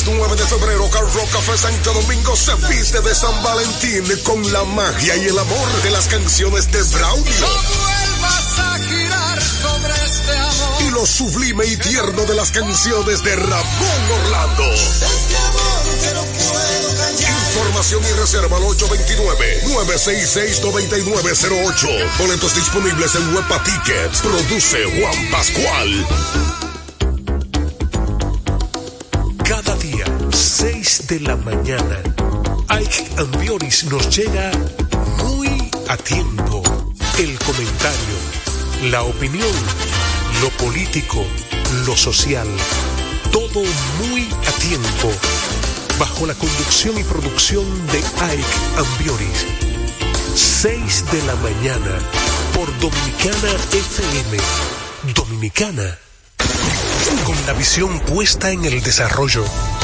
Viernes 9 de febrero, Car Rock Café Santo Domingo se viste de San Valentín con la magia y el amor de las canciones de Braulio. Este y lo sublime y tierno de las canciones de Ramón Orlando. Información y reserva al 829-966-9908. Boletos disponibles en Huepa Tickets. Produce Juan Pascual. 6 de la mañana, Ike Ambioris nos llega muy a tiempo. El comentario, la opinión, lo político, lo social, todo muy a tiempo bajo la conducción y producción de Ike Ambioris. 6 de la mañana por Dominicana FM. Dominicana. Con la visión puesta en el desarrollo,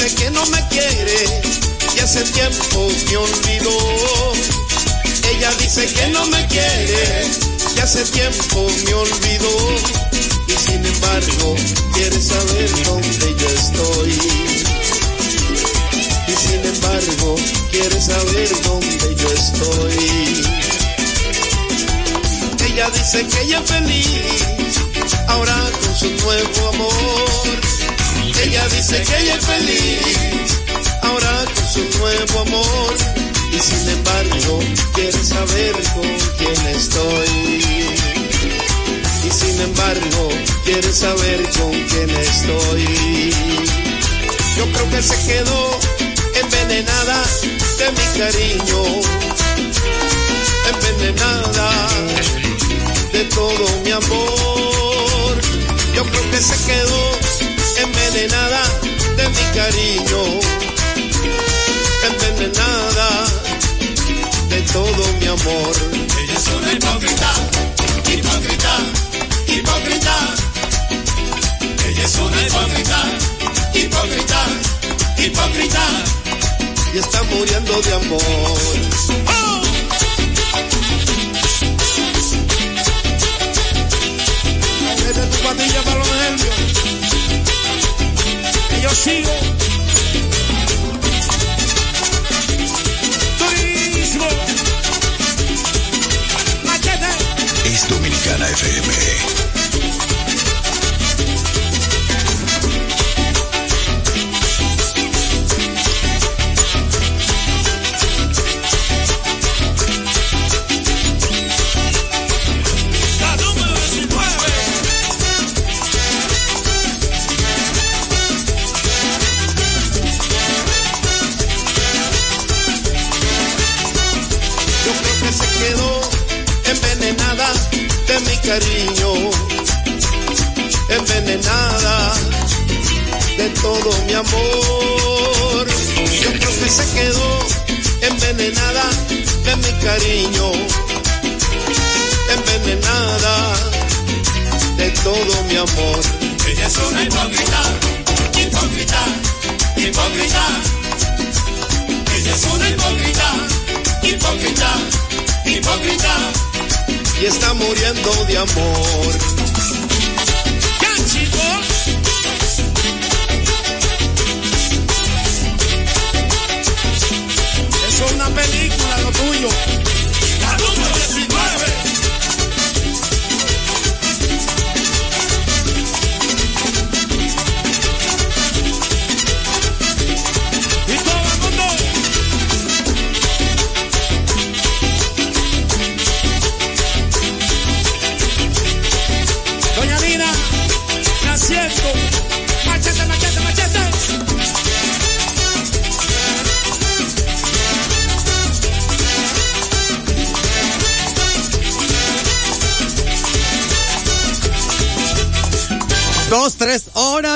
dice que no me quiere y hace tiempo me olvidó. Ella dice que no me quiere y hace tiempo me olvidó. Y sin embargo quiere saber dónde yo estoy. Y sin embargo quiere saber dónde yo estoy. Ella dice que ella es feliz ahora con su nuevo amor. Ella dice que ella es feliz ahora con su nuevo amor. Y sin embargo quiere saber con quién estoy. Y sin embargo quiere saber con quién estoy. Yo creo que se quedó envenenada de mi cariño. Envenenada de todo mi amor. Yo creo que se quedó envenenada de mi cariño. Envenenada de todo mi amor. Ella es una hipócrita, hipócrita, hipócrita. Ella es una hipócrita, hipócrita, hipócrita. Y está muriendo de amor. Mete tu patilla para los nervios. Yo sigo. Durísimo. Machete. Es Dominicana FM. De amor.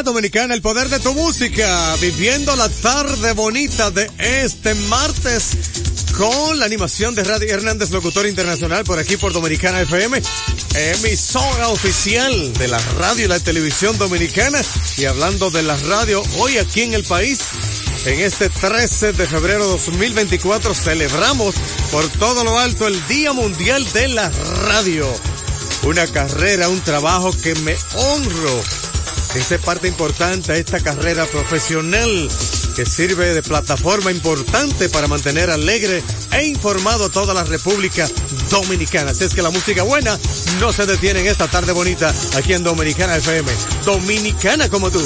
Dominicana, el poder de tu música. Viviendo la tarde bonita de este martes con la animación de Radio Hernández, locutor internacional, por aquí por Dominicana FM, emisora oficial de la radio y la televisión dominicana. Y hablando de la radio, hoy aquí en el país, en este 13 de febrero 2024, celebramos por todo lo alto el Día Mundial de la Radio. Una carrera, un trabajo que me honro esa es parte importante de esta carrera profesional que sirve de plataforma importante para mantener alegre e informado a toda la República Dominicana. Así es que la música buena no se detiene en esta tarde bonita aquí en Dominicana FM. Dominicana como tú.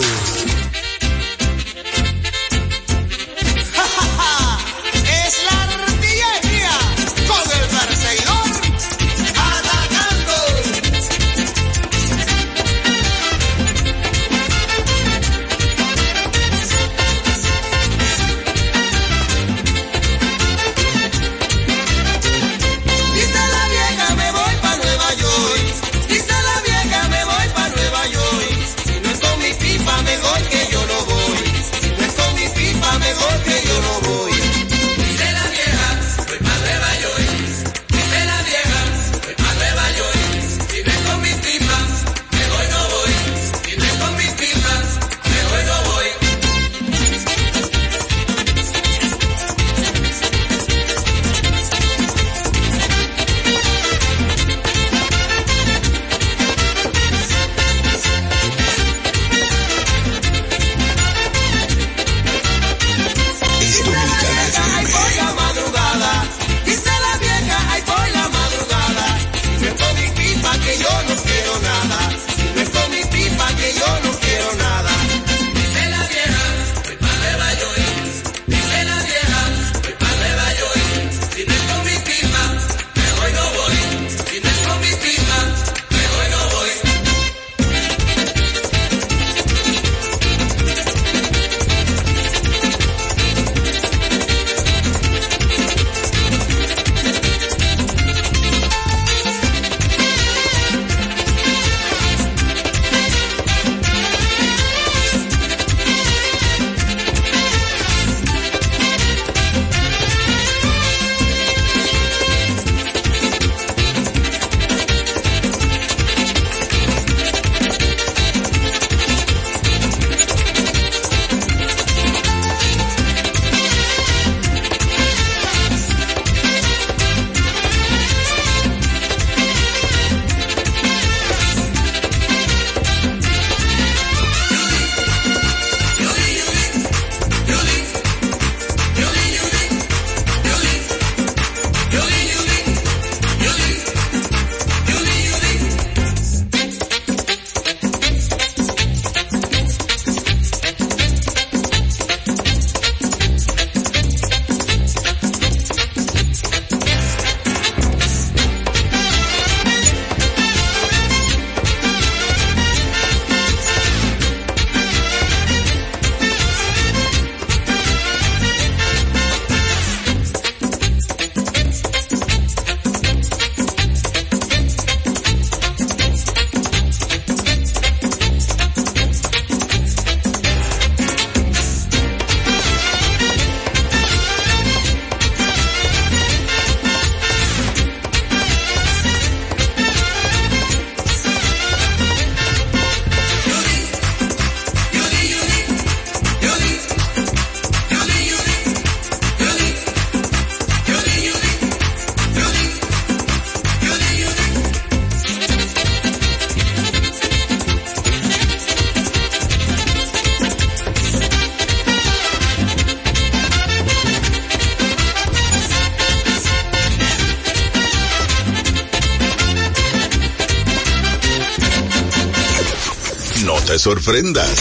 Sorprendas.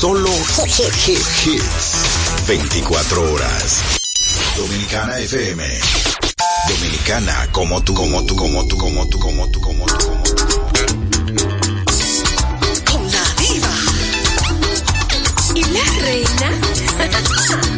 Solo hits. 24 horas. Dominicana FM. Dominicana como tú, como tú, como tú, como tú, como tú, como tú, como tú. La diva. Y la reina.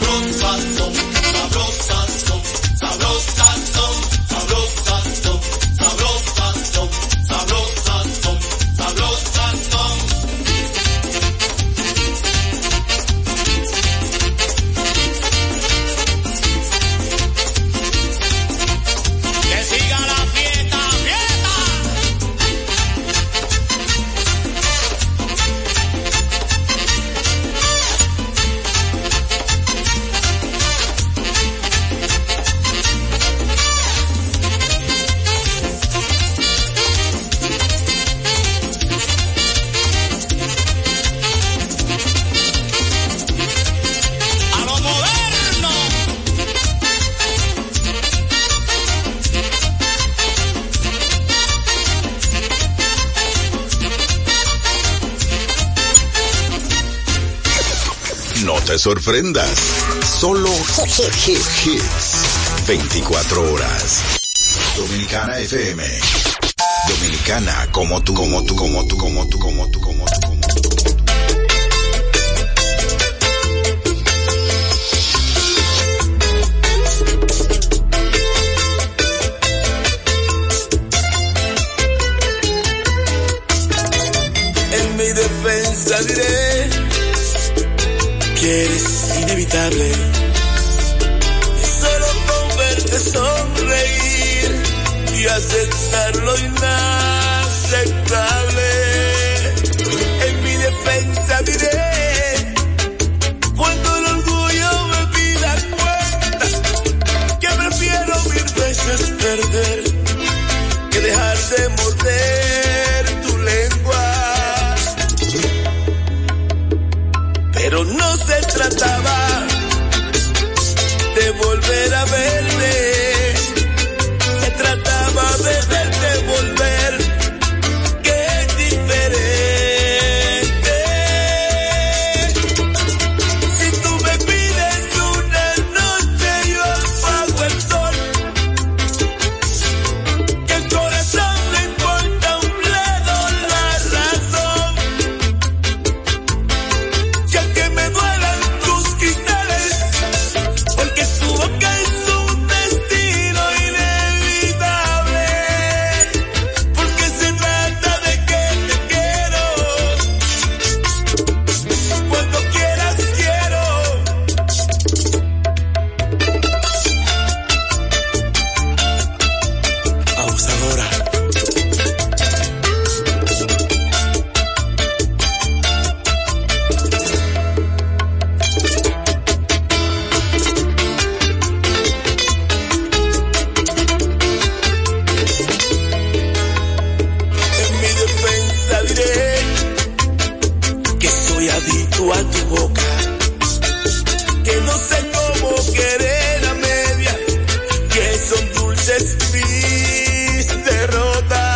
sabrosas sorprendas. Solo hits. 24 horas. Dominicana FM. Dominicana como tú, como tú, como tú, como tú, como tú, como tú, como tú. En mi defensa diré que eres inevitable. Solo con verte sonreír y aceptar lo inaceptable. En mi defensa diré cuando el orgullo me pida cuenta que prefiero mil veces perder que dejar de morder tu lengua. Pero no se trataba de volver a verte, dulces mis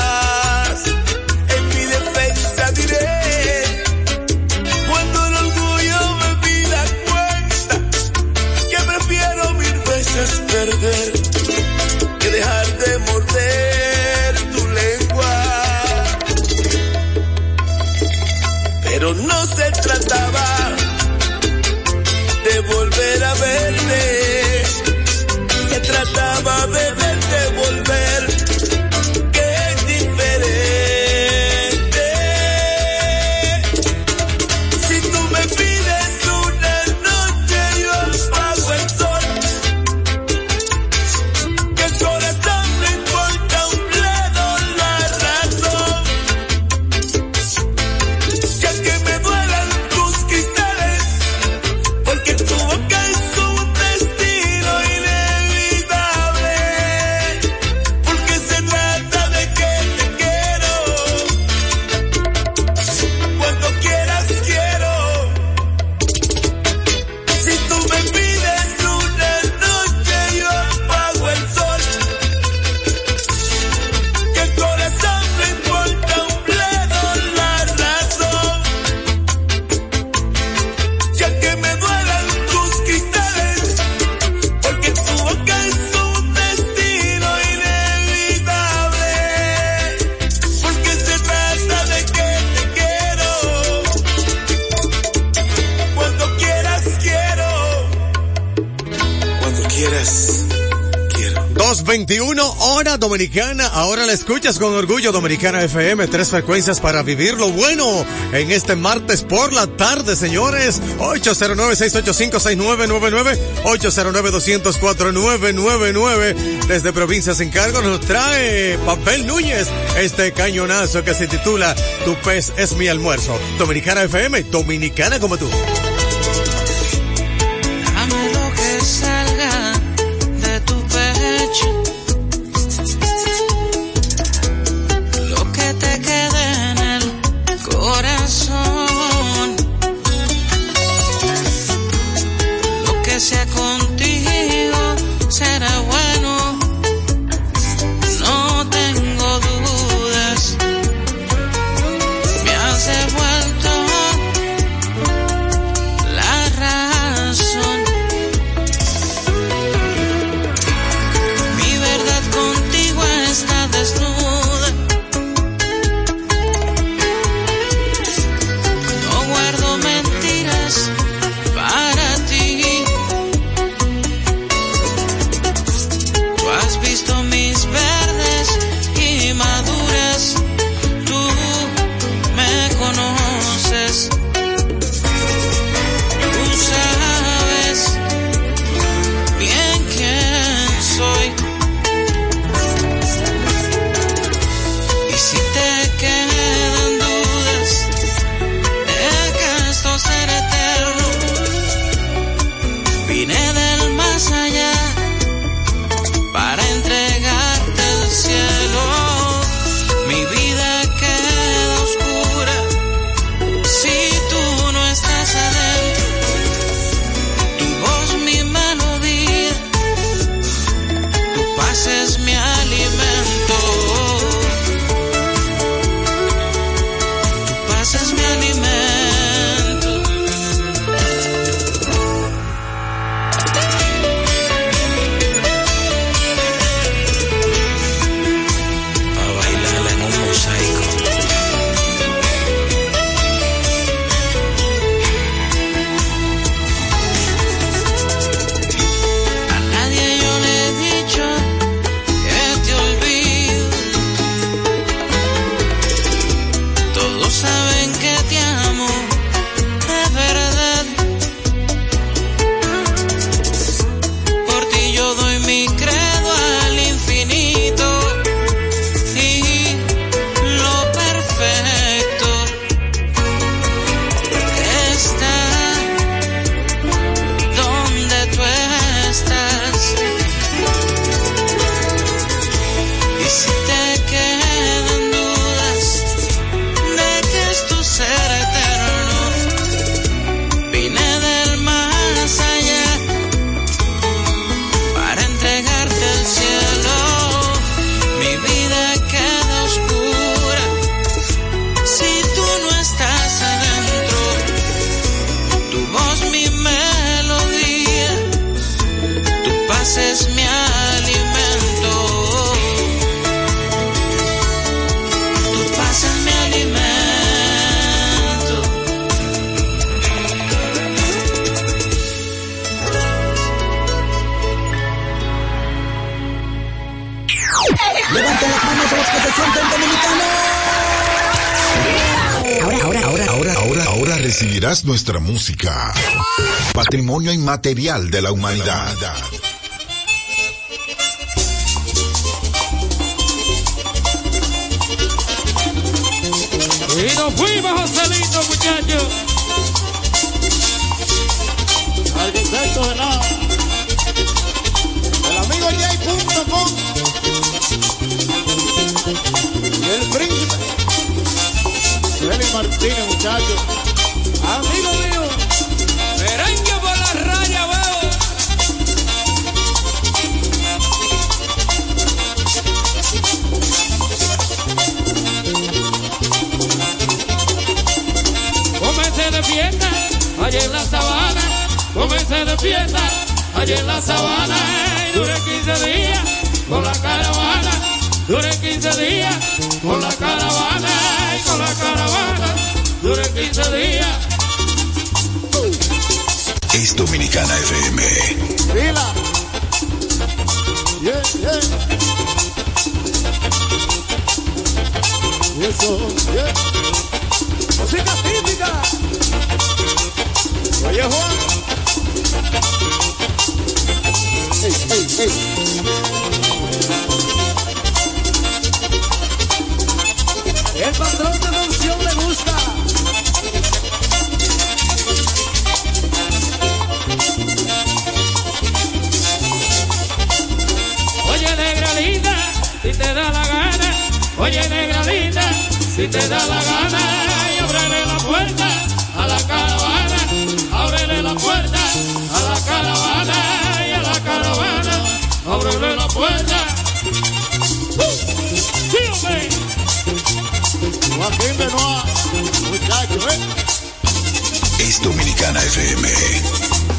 hora dominicana. Ahora la escuchas con orgullo Dominicana FM. Tres frecuencias para vivir lo bueno en este martes por la tarde, señores. 809-685-6999. 809-204-999. Desde Provincias en Cargo nos trae Papel Núñez este cañonazo que se titula Tu pez es mi almuerzo. Dominicana FM, dominicana como tú. Recibirás nuestra música. Patrimonio inmaterial de la humanidad. Y nos fuimos, Joselito, muchachos. Arquitecto de nada. El amigo Jay.com. Y el príncipe. Félix Martínez, muchachos. Allá en la sabana. Comencé de fiesta, allá en la sabana. Duré 15 días con la caravana. Duré 15 días con la caravana. Con la caravana. Duré 15 días. Es Dominicana FM. Fila. Yeah, yeah. Eso, yeah. Música típica. Oye, Juan. Ey, ey, ey. El patrón de te da la gana. Oye, negra linda, si te da la gana. Y ábrele la puerta a la caravana. Ábrele la puerta a la caravana. Y a la caravana. Ábrele la puerta. ¡Uh! ¡Sí, hombre! Joaquín Benoit. Muchacho, ¿eh? Es Dominicana FM.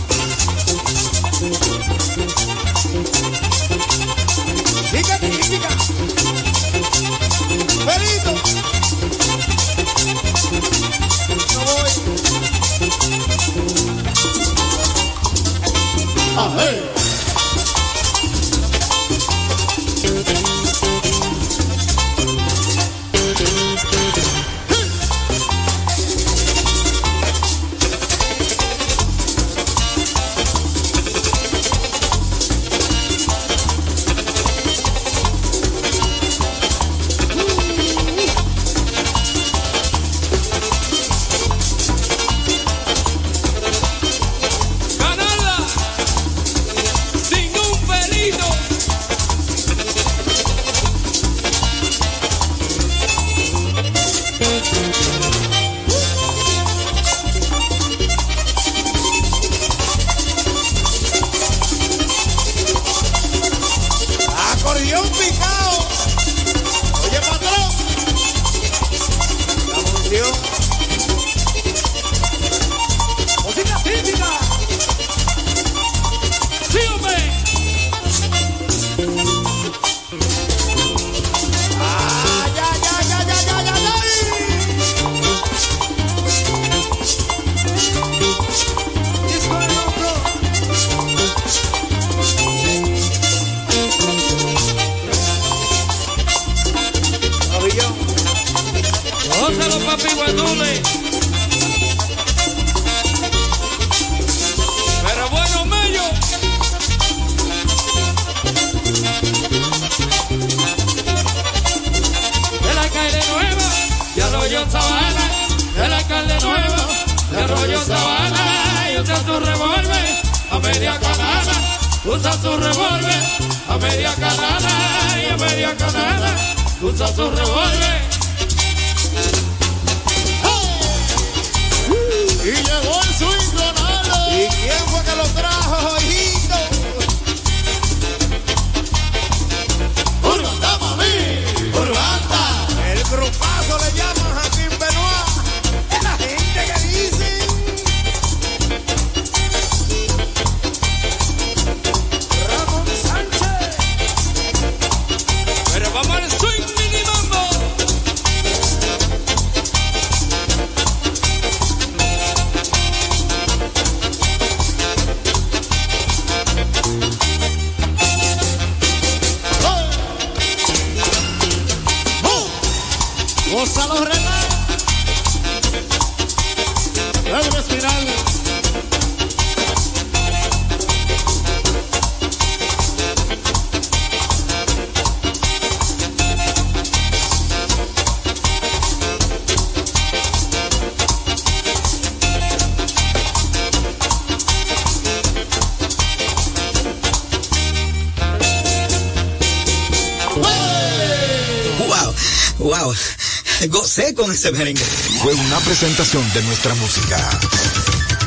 Ese merengue. Fue una presentación de nuestra música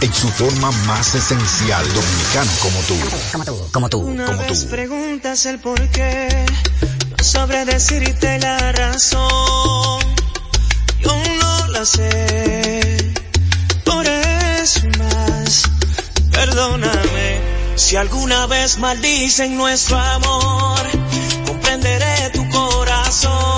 en su forma más esencial dominicana como tú. Como tú, como tú. Una Como vez tú. preguntas el por qué, no sabré decirte la razón. Yo no la sé, por eso y más. Perdóname si alguna vez maldicen nuestro amor. Comprenderé tu corazón,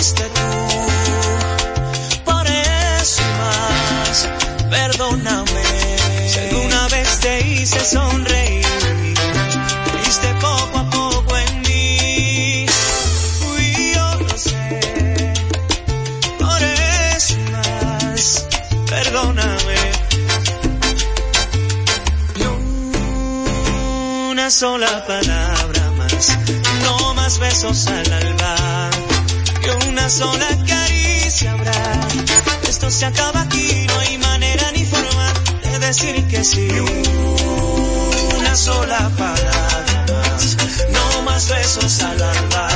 fuiste tú. Por eso más, perdóname. Si alguna vez te hice sonreír, creíste poco a poco en mí. Fui yo, lo sé. Por eso más, perdóname. Ni una sola palabra más, no más besos al alba, una sola caricia habrá. Esto se acaba aquí, no hay manera ni forma de decir que sí. Una sola palabra más, no más besos al alba,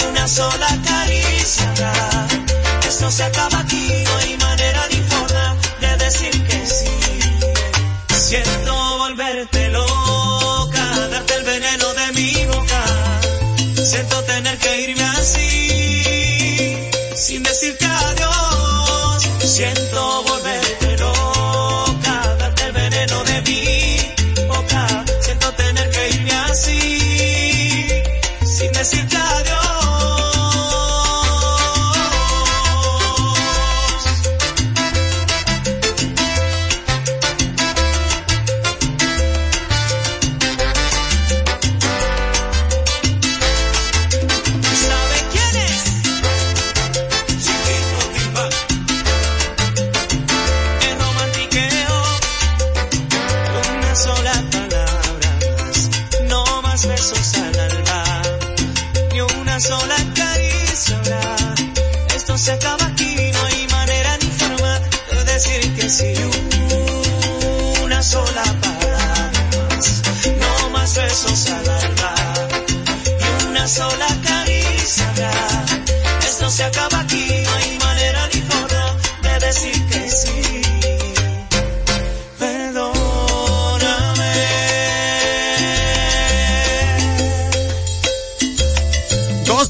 ni una sola caricia habrá. Esto se acaba aquí, no hay manera ni forma de decir que sí. Siento volverte loca, darte el veneno de mi boca. Siento tener que irme así,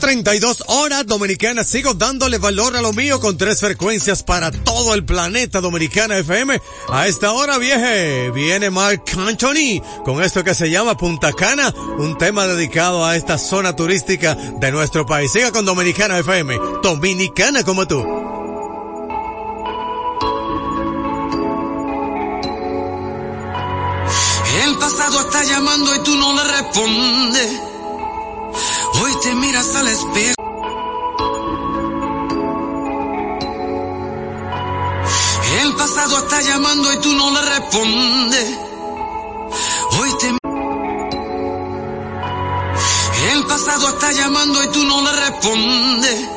32 horas dominicana Sigo dándole valor a lo mío con tres frecuencias para todo el planeta dominicana FM. A esta hora, vieje, viene Mark Anthony con esto que se llama Punta Cana, un tema dedicado a esta zona turística de nuestro país. Siga con Dominicana FM, dominicana como tú. El pasado está llamando y tú no le respondes. Hoy te miras al espejo. El pasado está llamando y tú no le respondes. Hoy te El pasado está llamando y tú no le respondes.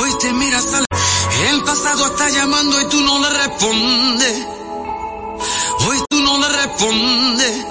Hoy te miras al El pasado está llamando y tú no le respondes. Hoy tú no le respondes.